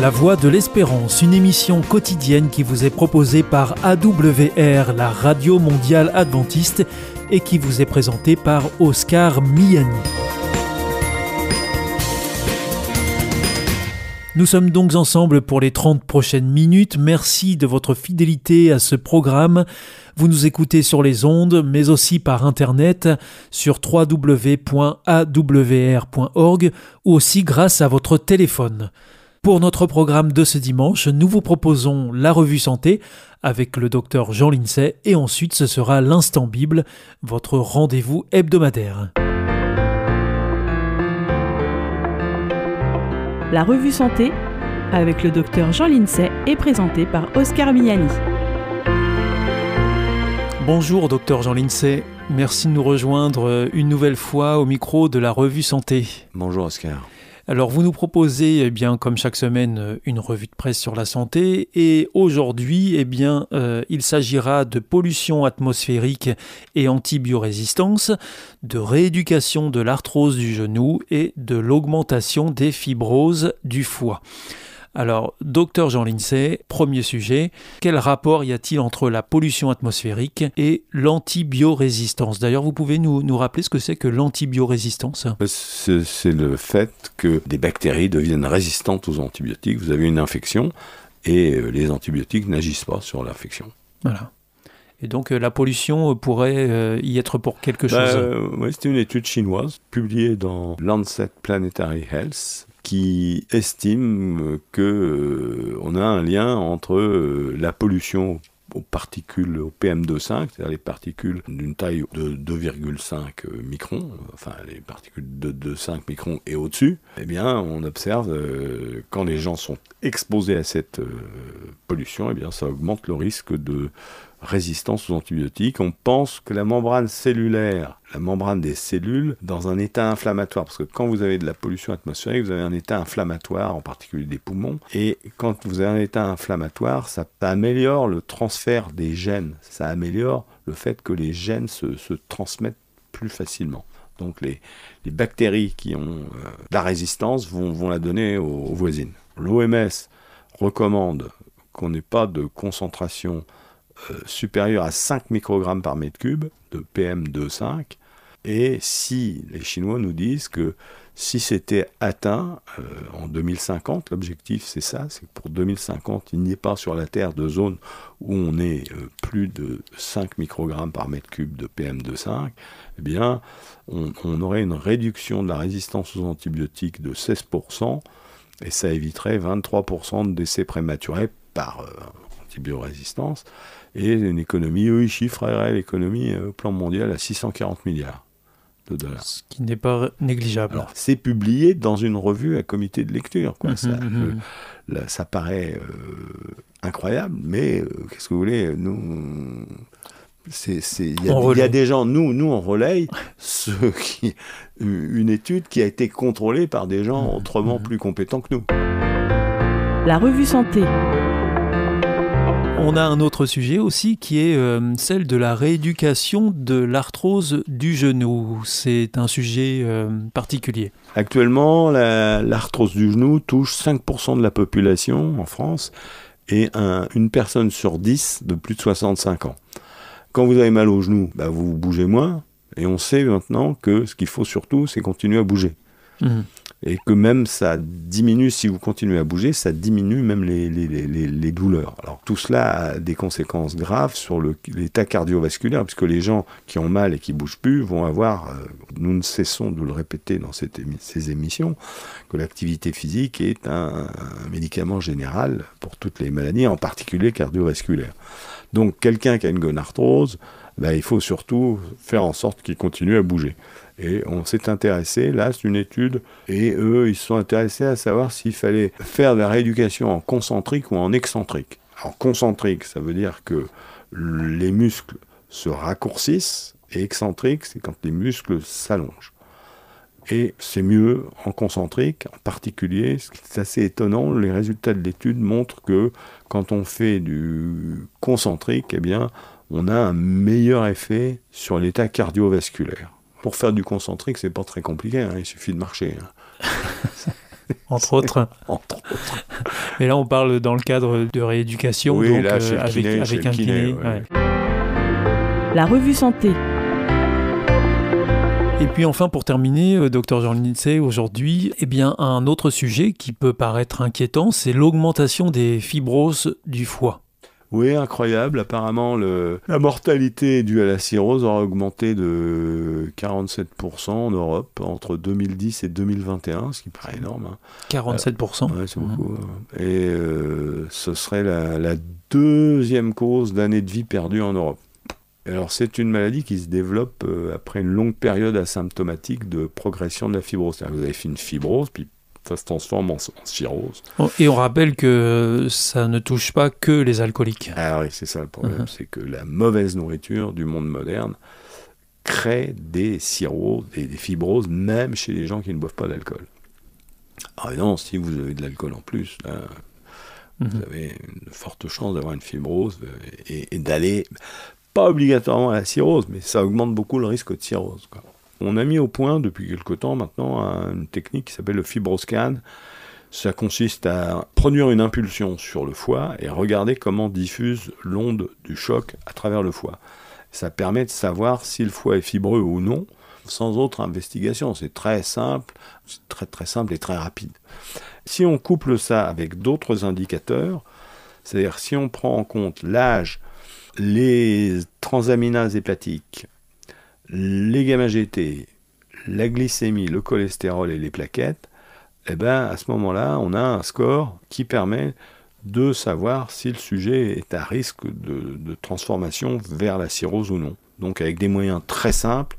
La Voix de l'Espérance, une émission quotidienne qui vous est proposée par AWR, la radio mondiale adventiste, et qui vous est présentée par Oscar Miani. Nous sommes donc ensemble pour les 30 prochaines minutes. Merci de votre fidélité à ce programme. Vous nous écoutez sur les ondes, mais aussi par Internet sur www.awr.org ou aussi grâce à votre téléphone. Pour notre programme de ce dimanche, nous vous proposons la revue santé avec le docteur Jean Lincey et ensuite ce sera l'instant Bible, votre rendez-vous hebdomadaire. La revue santé avec le docteur Jean Lincey est présentée par Oscar Miani. Bonjour docteur Jean Lincey, merci de nous rejoindre une nouvelle fois au micro de la revue santé. Bonjour Oscar. Alors vous nous proposez, eh bien, comme chaque semaine, une revue de presse sur la santé et aujourd'hui, eh bien, euh, il s'agira de pollution atmosphérique et antibiorésistance, de rééducation de l'arthrose du genou et de l'augmentation des fibroses du foie. Alors, docteur Jean Lincey, premier sujet, quel rapport y a-t-il entre la pollution atmosphérique et l'antibiorésistance? D'ailleurs, vous pouvez nous, nous, rappeler ce que c'est que l'antibiorésistance? C'est le fait que des bactéries deviennent résistantes aux antibiotiques. Vous avez une infection et euh, les antibiotiques n'agissent pas sur l'infection. Voilà. Et donc euh, la pollution pourrait euh, y être pour quelque bah, chose? euh, Oui, c'était une étude chinoise publiée dans Lancet Planetary Health qui estime que euh, on a un lien entre euh, la pollution aux particules, au PM2,5, c'est-à-dire les particules d'une taille de 2,5 microns, enfin les particules de 2,5 microns et au-dessus, eh bien on observe euh, quand les gens sont exposés à cette euh, pollution, eh bien ça augmente le risque de résistance aux antibiotiques. On pense que la membrane cellulaire, la membrane des cellules, dans un état inflammatoire, parce que quand vous avez de la pollution atmosphérique, vous avez un état inflammatoire, en particulier des poumons, et quand vous avez un état inflammatoire, ça, améliore le transfert des gènes, ça améliore le fait que les gènes se, transmettent plus facilement. Donc les, bactéries qui ont euh, la résistance vont, vont la donner aux, aux voisines. L'OMS recommande qu'on n'ait pas de concentration euh, supérieure à 5 microgrammes par mètre cube de PM2,5. Et si les Chinois nous disent que si c'était atteint euh, en 2050, l'objectif c'est ça, c'est que pour 2050, il n'y ait pas sur la Terre de zone où on est euh, plus de 5 microgrammes par mètre cube de PM2,5, eh bien, on, aurait une réduction de la résistance aux antibiotiques de 16%, et ça éviterait 23% de décès prématurés par antibiorésistance et une économie, eux, ils chiffreraient l'économie au plan mondial à 640 milliards de dollars. Ce qui n'est pas négligeable. C'est publié dans une revue à comité de lecture. Quoi. Mmh, ça, mmh. Euh, là, ça paraît euh, incroyable, mais euh, qu'est-ce que vous voulez Nous. Il y, y, a des gens, nous, nous on relaye ce qui, une étude qui a été contrôlée par des gens mmh, autrement plus compétents que nous. La revue Santé. On a un autre sujet aussi qui est euh, celle de la rééducation de l'arthrose du genou. C'est un sujet euh, particulier. Actuellement, l'arthrose la, du genou touche 5% de la population en France et un, une personne sur 10 de plus de 65 ans. Quand vous avez mal au genou, bah vous bougez moins et on sait maintenant que ce qu'il faut surtout, c'est continuer à bouger. Mmh et que même ça diminue, si vous continuez à bouger, ça diminue même les, douleurs. Alors tout cela a des conséquences graves sur l'état cardiovasculaire, puisque les gens qui ont mal et qui bougent plus vont avoir, euh, nous ne cessons de le répéter dans ces émissions, que l'activité physique est un, un, médicament général pour toutes les maladies, en particulier cardiovasculaires. Donc quelqu'un qui a une gonarthrose, ben, il faut surtout faire en sorte qu'il continue à bouger. Et on s'est intéressé, là c'est une étude, et eux ils se sont intéressés à savoir s'il fallait faire de la rééducation en concentrique ou en excentrique. En concentrique, ça veut dire que les muscles se raccourcissent, et excentrique, c'est quand les muscles s'allongent. Et c'est mieux en concentrique, en particulier, c'est assez étonnant, les résultats de l'étude montrent que quand on fait du concentrique, eh bien, on a un meilleur effet sur l'état cardiovasculaire. Pour faire du concentrique, c'est pas très compliqué, hein, il suffit de marcher. Hein. Entre autres. Entre autres. Mais là, on parle dans le cadre de rééducation, Oui, donc là, euh, avec, kiné, un kiné, kiné. ouais. ouais. La revue santé. Et puis enfin, pour terminer, euh, docteur Jean Lindsay, aujourd'hui, eh bien, un autre sujet qui peut paraître inquiétant, c'est l'augmentation des fibroses du foie. Oui, incroyable. Apparemment, le... la mortalité due à la cirrhose aura augmenté de 47% en Europe entre 2010 et 2021, ce qui paraît énorme. hein. 47%. Ouais, c'est beaucoup. hein. Et euh, ce serait la, la deuxième cause d'années de vie perdues en Europe. Alors, c'est une maladie qui se développe euh, après une longue période asymptomatique de progression de la fibrose. Vous avez fait une fibrose, puis ça se transforme en, en cirrhose. Oh, Et on rappelle que ça ne touche pas que les alcooliques. Ah oui, c'est ça le problème, Mhm. c'est que la mauvaise nourriture du monde moderne crée des cirrhoses et des fibroses, même chez les gens qui ne boivent pas d'alcool. Ah non, si vous avez de l'alcool en plus, là, vous Mhm. avez une forte chance d'avoir une fibrose euh, et, et d'aller, pas obligatoirement à la cirrhose, mais ça augmente beaucoup le risque de cirrhose. quoi. On a mis au point depuis quelque temps maintenant un- une technique qui s'appelle le fibroscan. Ça consiste à produire une impulsion sur le foie et regarder comment diffuse l'onde du choc à travers le foie. Ça permet de savoir si le foie est fibreux ou non, sans autre investigation. C'est très simple, très très simple et très rapide. Si on couple ça avec d'autres indicateurs, c'est-à-dire si on prend en compte l'âge, les transaminases hépatiques, les gamma-GT, la glycémie, le cholestérol et les plaquettes, eh ben, à ce moment-là, on a un score qui permet de savoir si le sujet est à risque de, de transformation vers la cirrhose ou non. Donc avec des moyens très simples,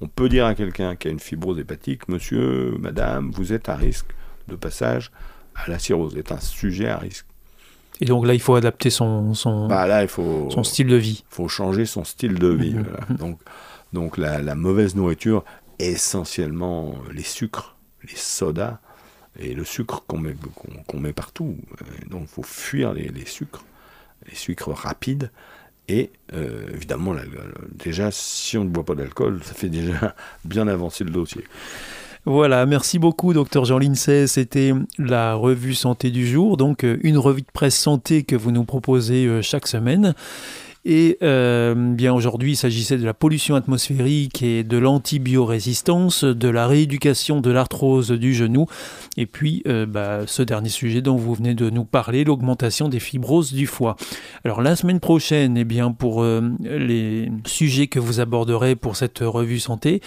on peut dire à quelqu'un qui a une fibrose hépatique, monsieur, madame, vous êtes à risque de passage à la cirrhose, vous êtes un sujet à risque. Et donc là, il faut adapter son, son, Bah là, il faut, son style de vie. faut changer son style de vie. Voilà. Donc, donc la, mauvaise nourriture, essentiellement les sucres, les sodas et le sucre qu'on met, met partout. Euh, Donc il faut fuir les, sucres, les sucres rapides. Et euh, évidemment, la- la- déjà, si on ne boit pas d'alcool, ça fait déjà bien avancer le dossier. Voilà, merci beaucoup, docteur Jean Lincey. C'était la revue santé du jour, donc euh, une revue de presse santé que vous nous proposez euh, chaque semaine. Et euh, bien aujourd'hui, il s'agissait de la pollution atmosphérique et de l'antibiorésistance, de la rééducation de l'arthrose du genou, et puis euh, bah, ce dernier sujet dont vous venez de nous parler, l'augmentation des fibroses du foie. Alors la semaine prochaine, eh bien pour euh, les sujets que vous aborderez pour cette revue santé,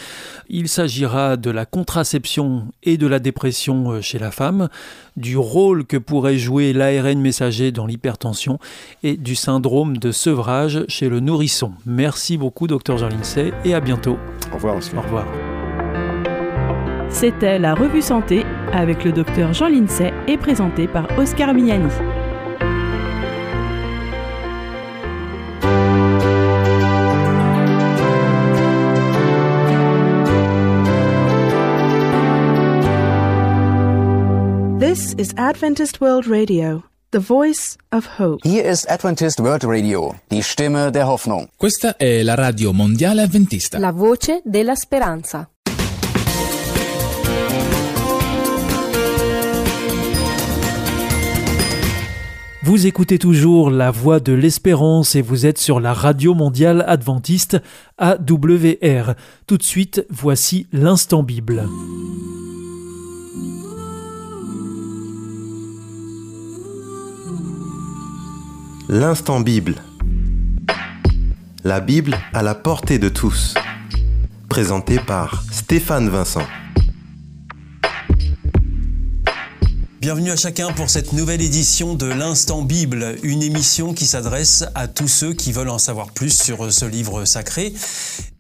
il s'agira de la contraception et de la dépression chez la femme, du rôle que pourrait jouer l'ARN messager dans l'hypertension et du syndrome de sevrage chez le nourrisson. Merci beaucoup, docteur Jean Lincey, et à bientôt. Au revoir, Oscar. Au revoir. C'était la revue santé avec le docteur Jean Lincey et présenté par Oscar Miani. This is Adventist World Radio, the voice of hope. Hier ist Adventist World Radio, die Stimme der Hoffnung. Questa è la radio mondiale avventista. La voce della speranza. Vous écoutez toujours La Voix de l'Espérance et vous êtes sur la Radio Mondiale Adventiste AWR. Tout de suite, voici l'Instant Bible. L'instant Bible. La Bible à la portée de tous. Présenté par Stéphane Vincent. Bienvenue à chacun pour cette nouvelle édition de l'Instant Bible, une émission qui s'adresse à tous ceux qui veulent en savoir plus sur ce livre sacré.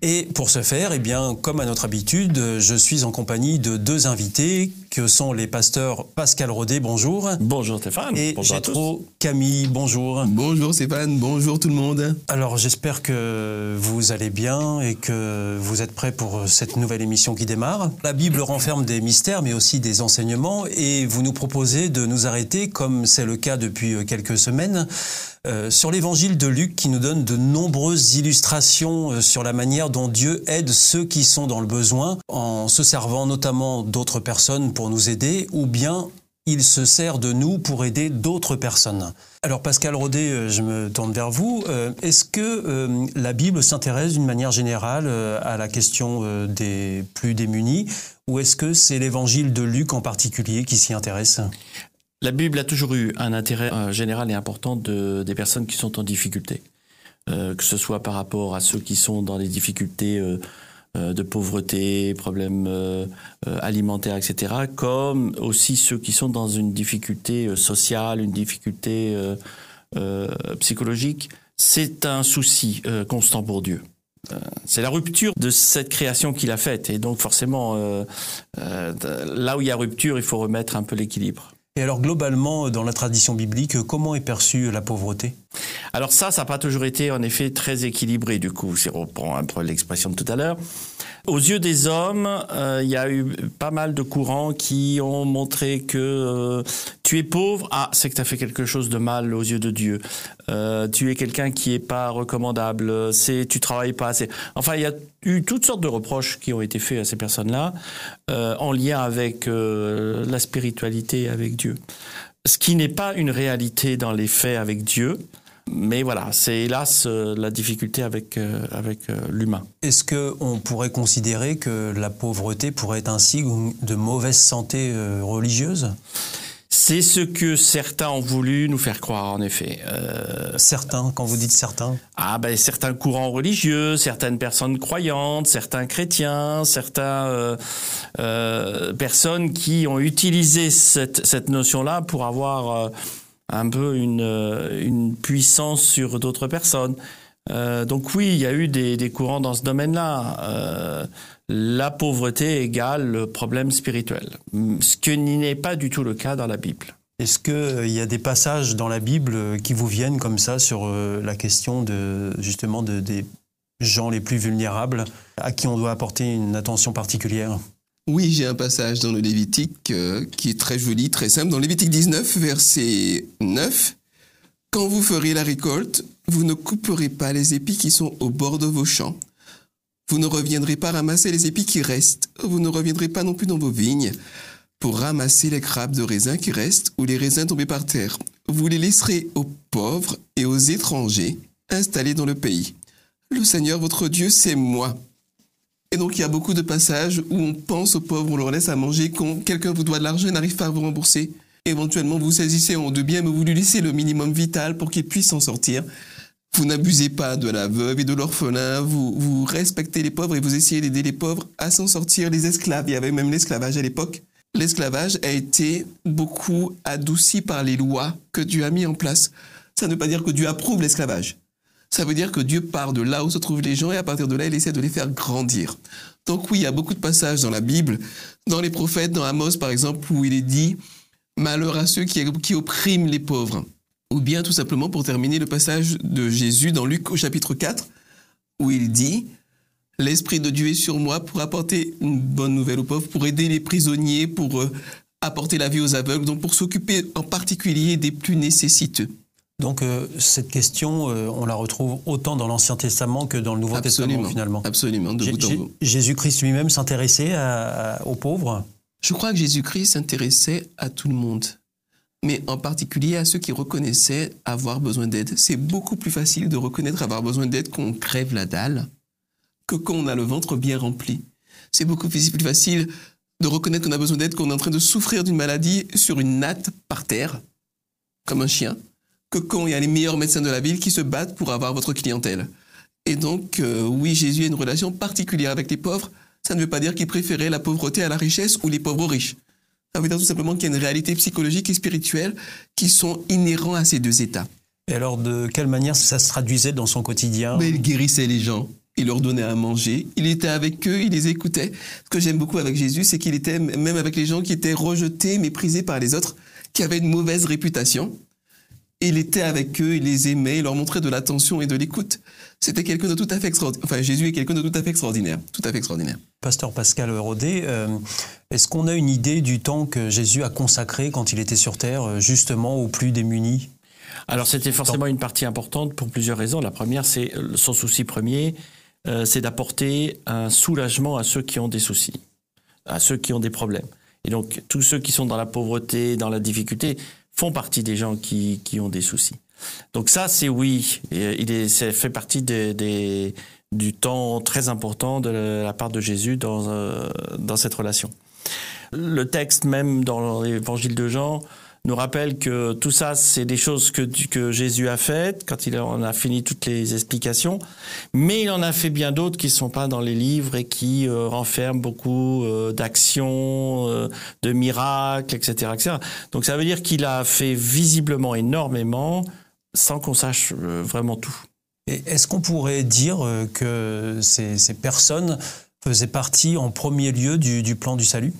Et pour ce faire, eh comme à notre habitude, je suis en compagnie de deux invités que sont les pasteurs Pascal Rodet, bonjour. Bonjour Stéphane. Et Bonjour à tous. Gétro Camille, bonjour. Bonjour Stéphane, bonjour tout le monde. Alors j'espère que vous allez bien et que vous êtes prêts pour cette nouvelle émission qui démarre. La Bible renferme des mystères mais aussi des enseignements et vous nous proposez de nous arrêter, comme c'est le cas depuis quelques semaines, euh, sur l'évangile de Luc qui nous donne de nombreuses illustrations euh, sur la manière dont Dieu aide ceux qui sont dans le besoin en se servant notamment d'autres personnes pour nous aider ou bien il se sert de nous pour aider d'autres personnes. Alors Pascal Rodet, euh, je me tourne vers vous. Euh, est-ce que euh, la Bible s'intéresse d'une manière générale à la question des plus démunis ou est-ce que c'est l'évangile de Luc en particulier qui s'y intéresse? La Bible a toujours eu un intérêt général et important de, des personnes qui sont en difficulté. que ce soit par rapport à ceux qui sont dans les difficultés de pauvreté, problèmes euh, euh, alimentaires, etc., comme aussi ceux qui sont dans une difficulté sociale, une difficulté psychologique. C'est un souci constant pour Dieu. C'est la rupture de cette création qu'il a faite. Et donc forcément, là où il y a rupture, il faut remettre un peu l'équilibre. Et alors globalement, dans la tradition biblique, comment est perçue la pauvreté? Alors ça, ça n'a pas toujours été en effet très équilibré du coup, si on reprend un peu l'expression de tout à l'heure. Aux yeux des hommes, euh, il y a eu pas mal de courants qui ont montré que euh, tu es pauvre, ah, c'est que tu as fait quelque chose de mal aux yeux de Dieu. Euh, tu es quelqu'un qui est pas recommandable, c'est tu travailles pas assez. Enfin, il y a eu toutes sortes de reproches qui ont été faits à ces personnes-là en lien avec la spiritualité, avec Dieu. Ce qui n'est pas une réalité dans les faits avec Dieu. Mais voilà, c'est hélas euh, la difficulté avec, euh, avec euh, l'humain. Est-ce qu'on pourrait considérer que la pauvreté pourrait être un signe de mauvaise santé religieuse? C'est ce que certains ont voulu nous faire croire, en effet. certains, quand vous dites certains? Ah ben certains courants religieux, certaines personnes croyantes, certains chrétiens, certaines personnes qui ont utilisé cette, cette notion-là pour avoir un peu une, euh, une puissance sur d'autres personnes. Euh, donc oui, il y a eu des, courants dans ce domaine-là. Euh, la pauvreté égale le problème spirituel, ce qui n'est pas du tout le cas dans la Bible. Est-ce qu'il y a des passages dans la Bible qui vous viennent comme ça sur la question de justement de, des gens les plus vulnérables à qui on doit apporter une attention particulière? Oui, j'ai un passage dans le Lévitique euh, qui est très joli, très simple. Dans Lévitique 19, verset 9, Quand vous ferez la récolte, vous ne couperez pas les épis qui sont au bord de vos champs. Vous ne reviendrez pas ramasser les épis qui restent. Vous ne reviendrez pas non plus dans vos vignes pour ramasser les grappes de raisins qui restent ou les raisins tombés par terre. Vous les laisserez aux pauvres et aux étrangers installés dans le pays. Le Seigneur votre Dieu, c'est moi. Et donc, il y a beaucoup de passages où on pense aux pauvres, on leur laisse à manger. Quand quelqu'un vous doit de l'argent et n'arrive pas à vous rembourser, éventuellement, vous saisissez en deux biens, mais vous lui laissez le minimum vital pour qu'il puisse s'en sortir. Vous n'abusez pas de la veuve et de l'orphelin, vous, vous respectez les pauvres et vous essayez d'aider les pauvres à s'en sortir. Les esclaves, il y avait même l'esclavage à l'époque. L'esclavage a été beaucoup adouci par les lois que Dieu a mis en place. Ça ne veut pas dire que Dieu approuve l'esclavage. Ça veut dire que Dieu part de là où se trouvent les gens et à partir de là, il essaie de les faire grandir. Donc oui, il y a beaucoup de passages dans la Bible, dans les prophètes, dans Amos par exemple, où il est dit Malheur à ceux qui, oppriment les pauvres. Ou bien tout simplement pour terminer le passage de Jésus dans Luc au chapitre 4, où il dit L'Esprit de Dieu est sur moi pour apporter une bonne nouvelle aux pauvres, pour aider les prisonniers, pour euh, apporter la vie aux aveugles, donc pour s'occuper en particulier des plus nécessiteux. Donc euh, cette question, euh, on la retrouve autant dans l'Ancien Testament que dans le Nouveau Testament finalement. Absolument, de bout en bout. Jésus-Christ lui-même s'intéressait aux pauvres Je crois que Jésus-Christ s'intéressait à tout le monde, mais en particulier à ceux qui reconnaissaient avoir besoin d'aide. C'est beaucoup plus facile de reconnaître avoir besoin d'aide quand on crève la dalle que quand on a le ventre bien rempli. C'est beaucoup plus facile de reconnaître qu'on a besoin d'aide quand on est en train de souffrir d'une maladie sur une natte par terre, comme un chien que quand il y a les meilleurs médecins de la ville qui se battent pour avoir votre clientèle. Et donc, euh, oui, Jésus a une relation particulière avec les pauvres. Ça ne veut pas dire qu'il préférait la pauvreté à la richesse ou les pauvres riches. Ça veut dire tout simplement qu'il y a une réalité psychologique et spirituelle qui sont inhérents à ces deux états. Et alors, de quelle manière ça se traduisait dans son quotidien? Mais Il guérissait les gens, il leur donnait à manger, il était avec eux, il les écoutait. Ce que j'aime beaucoup avec Jésus, c'est qu'il était même avec les gens qui étaient rejetés, méprisés par les autres, qui avaient une mauvaise réputation il était avec eux, il les aimait, il leur montrait de l'attention et de l'écoute. C'était quelqu'un de tout à fait extraordinaire. Enfin, Jésus est quelqu'un de tout à fait extraordinaire. Tout à fait extraordinaire. Pasteur Pascal Rodet, euh, est-ce qu'on a une idée du temps que Jésus a consacré quand il était sur terre, euh, justement aux plus démunis? Alors, c'était forcément une partie importante pour plusieurs raisons. La première, c'est euh, son souci premier, c'est d'apporter un soulagement à ceux qui ont des soucis, à ceux qui ont des problèmes. Et donc, tous ceux qui sont dans la pauvreté, dans la difficulté, font partie des gens qui, qui ont des soucis. Donc ça, c'est oui. Il est, ça fait partie des, du temps très important de la part de Jésus dans, euh, dans cette relation. Le texte même dans l'évangile de Jean nous rappelle que tout ça, c'est des choses que, que Jésus a faites quand il en a fini toutes les explications, mais il en a fait bien d'autres qui ne sont pas dans les livres et qui euh, renferment beaucoup euh, d'actions, euh, de miracles, etc., etc. Donc ça veut dire qu'il a fait visiblement énormément sans qu'on sache vraiment tout. Est-ce qu'on pourrait dire que ces, personnes faisaient partie en premier lieu du plan du salut?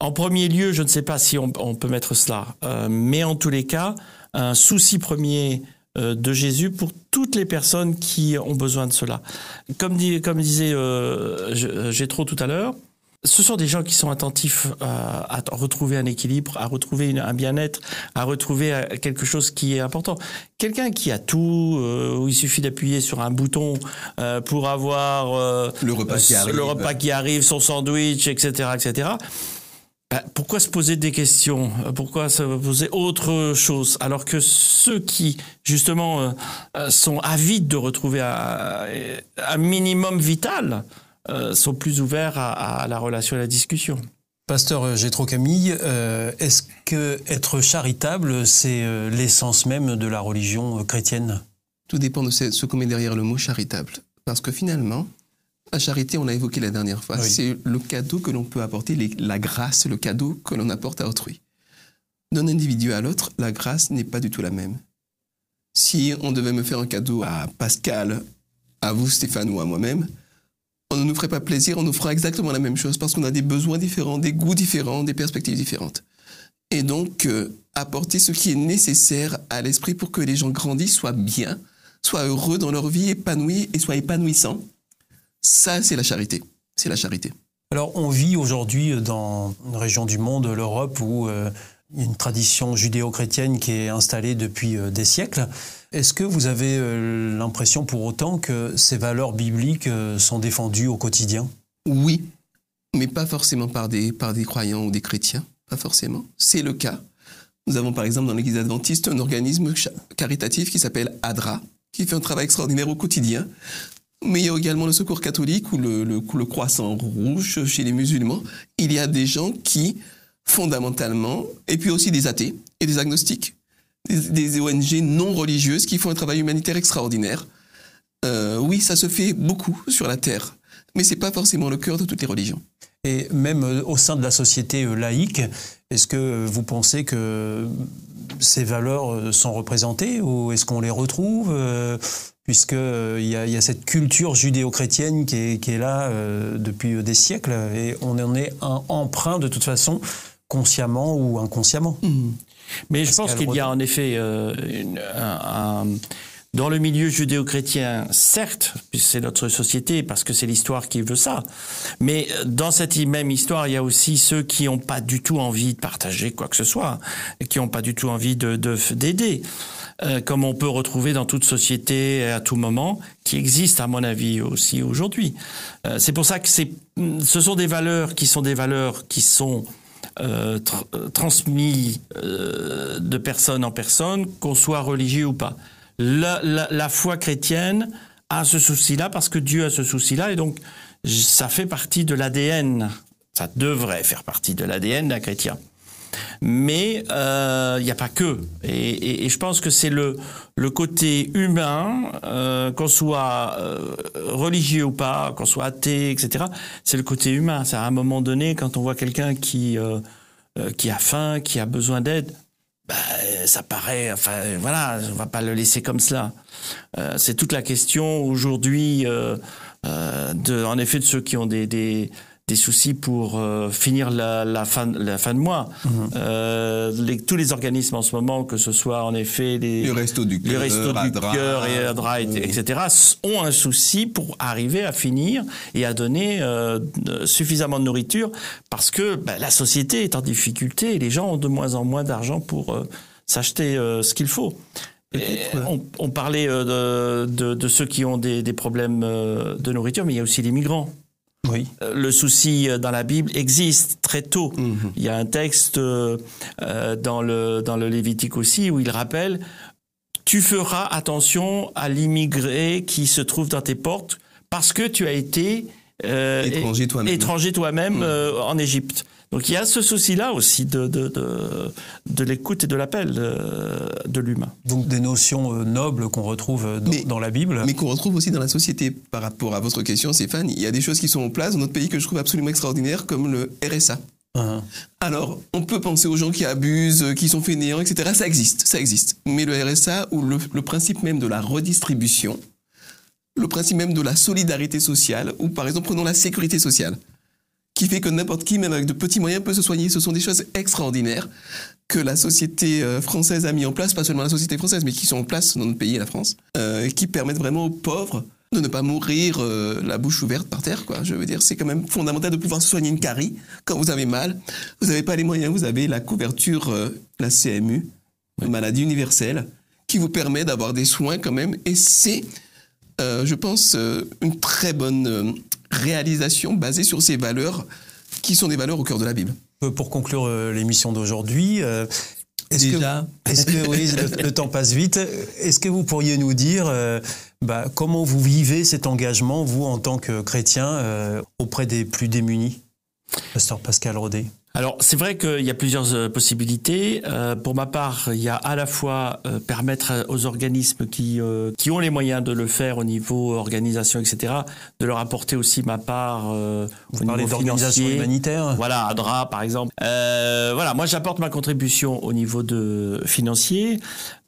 En premier lieu, je ne sais pas si on, peut mettre cela, euh, mais en tous les cas, un souci premier euh, de Jésus pour toutes les personnes qui ont besoin de cela. Comme, comme disait euh, Gétro tout à l'heure, ce sont des gens qui sont attentifs à retrouver un équilibre, à retrouver un bien-être, à retrouver quelque chose qui est important. Quelqu'un qui a tout, où il suffit d'appuyer sur un bouton pour avoir le repas qui arrive, le repas qui arrive, son sandwich, etc., etc. Bah, pourquoi se poser des questions? Pourquoi se poser autre chose? Alors que ceux qui, justement, euh, euh, sont avides de retrouver un, minimum vital, euh, sont plus ouverts à, la relation et à la discussion. Pasteur Gétro Camille, est-ce que être charitable, c'est l'essence même de la religion chrétienne? Tout dépend de ce qu'on met derrière le mot charitable. Parce que finalement, la charité, on l'a évoqué la dernière fois, c'est le cadeau que l'on peut apporter, la grâce, le cadeau que l'on apporte à autrui. D'un individu à l'autre, la grâce n'est pas du tout la même. Si on devait me faire un cadeau à Pascal, à vous Stéphane ou à moi-même, on ne nous ferait pas plaisir, on nous fera exactement la même chose parce qu'on a des besoins différents, des goûts différents, des perspectives différentes. Et donc, euh, apporter ce qui est nécessaire à l'esprit pour que les gens grandissent, soient bien, soient heureux dans leur vie, épanouis et soient épanouissants, ça, c'est la charité. C'est la charité. Alors, on vit aujourd'hui dans une région du monde, l'Europe, où euh, il y a une tradition judéo-chrétienne qui est installée depuis euh, des siècles. Est-ce que vous avez euh, l'impression pour autant que ces valeurs bibliques sont défendues au quotidien? Oui, mais pas forcément par des, par des croyants ou des chrétiens. Pas forcément. C'est le cas. Nous avons par exemple dans l'Église adventiste un organisme caritatif qui s'appelle ADRA, qui fait un travail extraordinaire au quotidien mais il y a également le secours catholique ou le, croissant rouge chez les musulmans. Il y a des gens qui, fondamentalement, et puis aussi des athées et des agnostiques, des, ONG non religieuses qui font un travail humanitaire extraordinaire. Euh, oui, ça se fait beaucoup sur la Terre, mais c'est pas forcément le cœur de toutes les religions. Et même euh, au sein de la société euh, laïque, est-ce que vous pensez que ces valeurs sont représentées ou est-ce qu'on les retrouve puisqu'il euh, y, y, a cette culture judéo-chrétienne qui est, qui est là euh, depuis des siècles, et on en est un emprunt de toute façon, consciemment ou inconsciemment. Mmh. Mais je pense qu'il y a en effet euh, un, dans le milieu judéo-chrétien, certes, c'est notre société, parce que c'est l'histoire qui veut ça, mais dans cette même histoire, il y a aussi ceux qui n'ont pas du tout envie de partager quoi que ce soit, qui n'ont pas du tout envie de d'aider. Euh, comme on peut retrouver dans toute société à tout moment, qui existe à mon avis aussi aujourd'hui. Euh, c'est pour ça que c'est, ce sont des valeurs qui sont des valeurs qui sont euh, transmises de personne en personne, qu'on soit religieux ou pas. La, foi chrétienne a ce souci-là parce que Dieu a ce souci-là et donc ça fait partie de l'ADN. Ça devrait faire partie de l'ADN d'un chrétien. Mais euh, il n'y a pas que. Et, je pense que c'est le, le côté humain, euh, qu'on soit euh, religieux ou pas, qu'on soit athée, etc. C'est le côté humain. C'est à un moment donné, quand on voit quelqu'un qui, qui a faim, qui a besoin d'aide, bah, ça paraît, enfin voilà, on va pas le laisser comme cela. c'est toute la question aujourd'hui, de, en effet, de ceux qui ont des, des des soucis pour euh, finir la, la, fin, la fin de mois. Mhm. Euh, les, tous les organismes en ce moment, que ce soit en effet les, les restos du cœur, et Adra, etc., ont un souci pour arriver à finir et à donner euh, suffisamment de nourriture parce que bah, la société est en difficulté et les gens ont de moins en moins d'argent pour s'acheter ce qu'il faut. on, on, parlait de, de, de, ceux qui ont des, des problèmes de nourriture, mais il y a aussi les migrants. Oui. Euh, Le souci euh, dans la Bible existe très tôt. Il y a un texte euh, dans le dans le Lévitique aussi où il rappelle tu feras attention à l'immigré qui se trouve dans tes portes parce que tu as été euh, Étranger toi-même. euh, en Égypte. Donc il y a ce souci-là aussi de de de, de l'écoute et de l'appel euh, de l'humain. Donc des notions euh, nobles qu'on retrouve euh, dans, Mais- dans la Bible. Mais qu'on retrouve aussi dans la société. Par rapport à votre question, Stéphane, il y a des choses qui sont en place dans notre pays que je trouve absolument extraordinaires, comme le RSA. Hein. Alors, on peut penser aux gens qui abusent, qui sont fainéants, etc. Ça existe, ça existe. Mais le RSA, ou le, le principe même de la redistribution, le principe même de la solidarité sociale, ou par exemple, prenons la sécurité sociale, qui fait que n'importe qui, même avec de petits moyens, peut se soigner. Ce sont des choses extraordinaires que la société euh, française a mis en place, pas seulement la société française, mais qui sont en place dans notre pays, la France, euh, qui permettent vraiment aux pauvres de ne pas mourir euh, la bouche ouverte par terre, quoi. Je veux dire, c'est quand même fondamental de pouvoir se soigner une carie quand vous avez mal. Vous n'avez pas les moyens, vous avez la couverture, euh, la CMU, la maladie universelle, qui vous permet d'avoir des soins quand même. Et c'est, euh, je pense, une très bonne réalisation basée sur ces valeurs qui sont des valeurs au cœur de la Bible. Euh, Pour conclure euh, l'émission d'aujourd'hui, euh, est-ce que, Déjà est-ce que oui, le, le temps passe vite. Est-ce que vous pourriez nous dire euh, bah, comment vous vivez cet engagement, vous, en tant que chrétien, euh, auprès des plus démunis Pasteur Pascal Rodet. Alors c'est vrai qu'il y a plusieurs euh, possibilités. Euh, pour ma part, il y a à la fois euh, permettre aux organismes qui euh, qui ont les moyens de le faire au niveau organisation, etc., de leur apporter aussi ma part euh, Vous au parlez niveau financier. humanitaire Voilà, ADRA par exemple. Euh, voilà, moi j'apporte ma contribution au niveau de financier.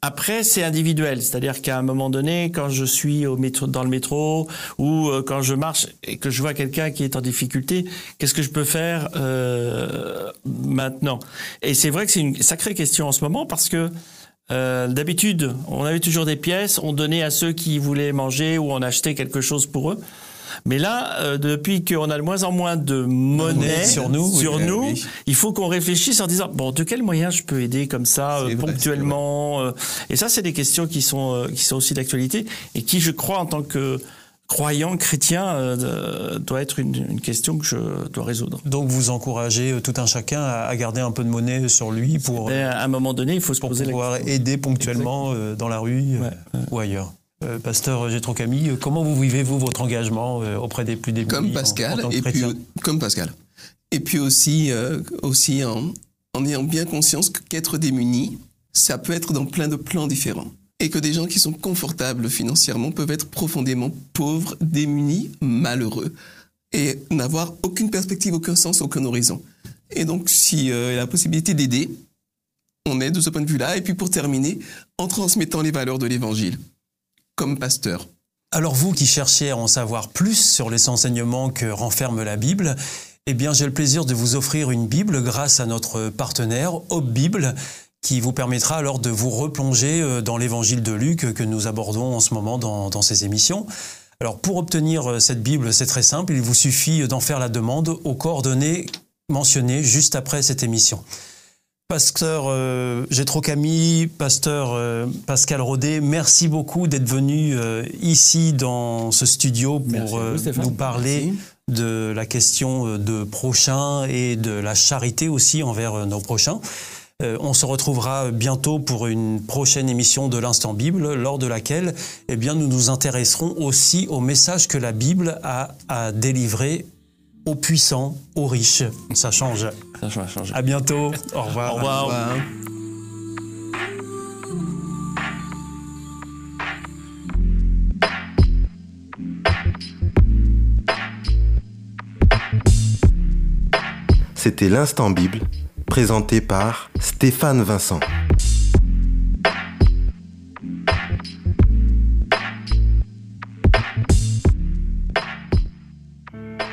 Après, c'est individuel, c'est-à-dire qu'à un moment donné, quand je suis au métro, dans le métro ou euh, quand je marche et que je vois quelqu'un qui est en difficulté, qu'est-ce que je peux faire euh, maintenant Et c'est vrai que c'est une sacrée question en ce moment parce que euh, d'habitude, on avait toujours des pièces, on donnait à ceux qui voulaient manger ou on achetait quelque chose pour eux. Mais là, euh, depuis qu'on a de moins en moins de monnaie sur nous, sur oui. nous, oui. il faut qu'on réfléchisse en disant bon, de quel moyen je peux aider comme ça euh, vrai, ponctuellement. euh, et ça, c'est des questions qui sont euh, qui sont aussi d'actualité et qui, je crois, en tant que croyant chrétien, euh, doit être une, une question que je dois résoudre. Donc vous encouragez euh, tout un chacun à, à garder un peu de monnaie sur lui pour, Mais à un moment donné, il faut se pour poser la pouvoir aider ponctuellement euh, dans la rue euh, Ouais, ou ailleurs. Euh, Pasteur Gétro Camille, comment vous vivez vous votre engagement euh, auprès des plus démunis comme en- en Pascal tant que et puis comme Pascal. Et puis aussi euh, aussi en, en ayant bien conscience que- qu'être démuni ça peut être dans plein de plans différents et que des gens qui sont confortables financièrement peuvent être profondément pauvres démunis malheureux et n'avoir aucune perspective aucun sens aucun horizon. Et donc si euh, la possibilité d'aider on est de ce point de vue-là. Et puis pour terminer en transmettant les valeurs de l'évangile comme pasteur. Alors vous qui cherchez à en savoir plus sur les enseignements que renferme la Bible, eh bien j'ai le plaisir de vous offrir une Bible grâce à notre partenaire Bible qui vous permettra alors de vous replonger euh, dans l'évangile de Luc que nous abordons en ce moment dans, dans ces émissions. Alors pour obtenir euh, cette Bible, c'est très simple, il vous suffit d'en faire la demande aux coordonnées mentionnées juste après cette émission. Pasteur euh, Gétro Camille, pasteur euh, Pascal Rodet, merci beaucoup d'être venu euh, ici dans ce studio pour vous, euh, nous parler de la question euh, de prochain et de la charité aussi envers euh, nos prochains. Euh, on se retrouvera bientôt pour une prochaine émission de l'Instant Bible, lors de laquelle eh bien, nous nous intéresserons aussi au message que la Bible a à délivrer aux puissants, aux riches. Ça change. Ça va changer. À bientôt. Au revoir. Au revoir. Au revoir. C'était l'instant Bible, présenté par Stéphane Vincent.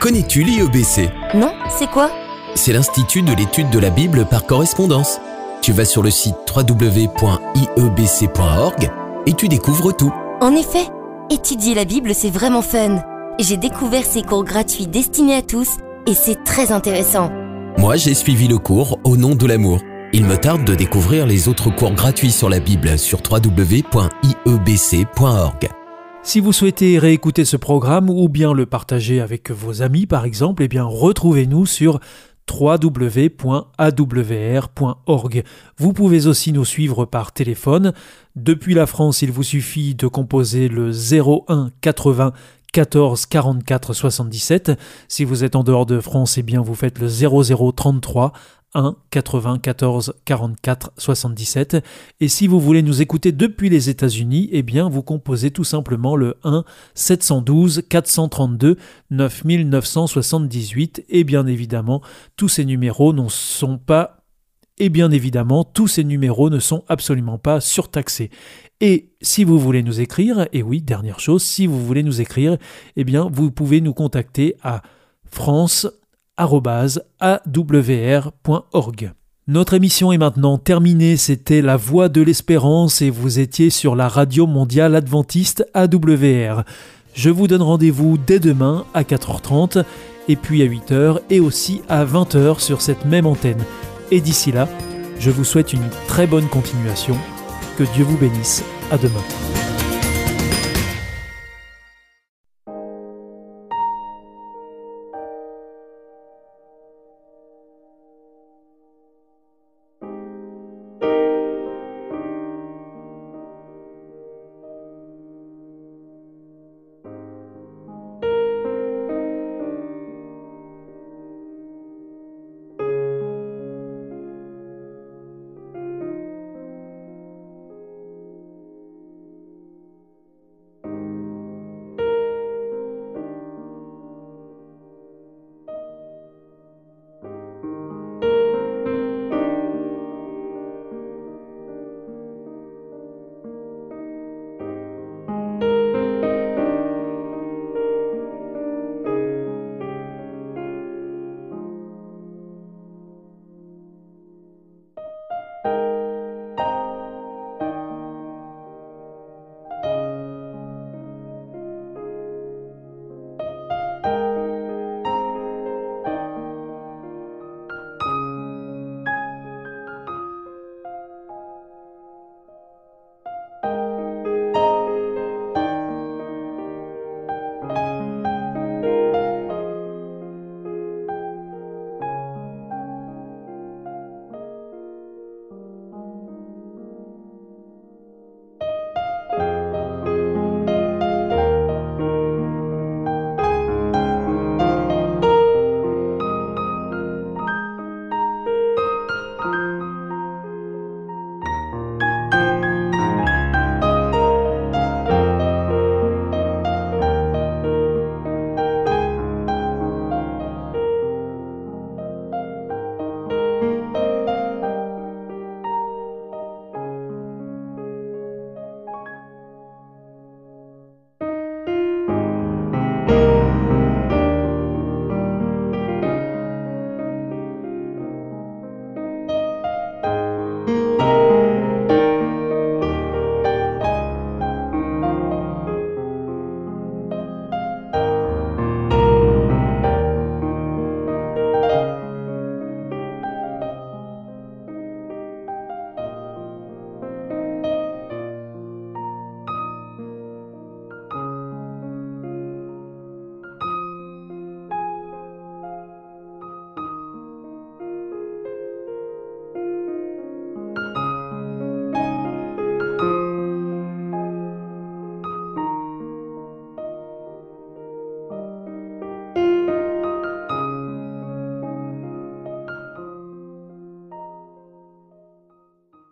Connais-tu l'IEBC Non, c'est quoi? C'est l'Institut de l'étude de la Bible par correspondance. Tu vas sur le site www.iebc.org et tu découvres tout. En effet, étudier la Bible, c'est vraiment fun. J'ai découvert ces cours gratuits destinés à tous et c'est très intéressant. Moi, j'ai suivi le cours Au nom de l'amour. Il me tarde de découvrir les autres cours gratuits sur la Bible sur www.iebc.org. Si vous souhaitez réécouter ce programme ou bien le partager avec vos amis par exemple, eh bien retrouvez-nous sur www.awr.org. Vous pouvez aussi nous suivre par téléphone. Depuis la France, il vous suffit de composer le 01 80 14 44 77. Si vous êtes en dehors de France, eh bien vous faites le 0033 1 94 44 77. Et si vous voulez nous écouter depuis les États-Unis, eh bien vous composez tout simplement le 1 712 432 9978. Et bien évidemment, tous ces numéros ne sont pas et bien évidemment, tous ces numéros ne sont absolument pas surtaxés. Et si vous voulez nous écrire, et oui, dernière chose, si vous voulez nous écrire, eh bien, vous pouvez nous contacter à france.awr.org. Notre émission est maintenant terminée, c'était La Voix de l'Espérance et vous étiez sur la Radio Mondiale Adventiste AWR. Je vous donne rendez-vous dès demain à 4h30 et puis à 8h et aussi à 20h sur cette même antenne. Et d'ici là, je vous souhaite une très bonne continuation. Que Dieu vous bénisse. À demain.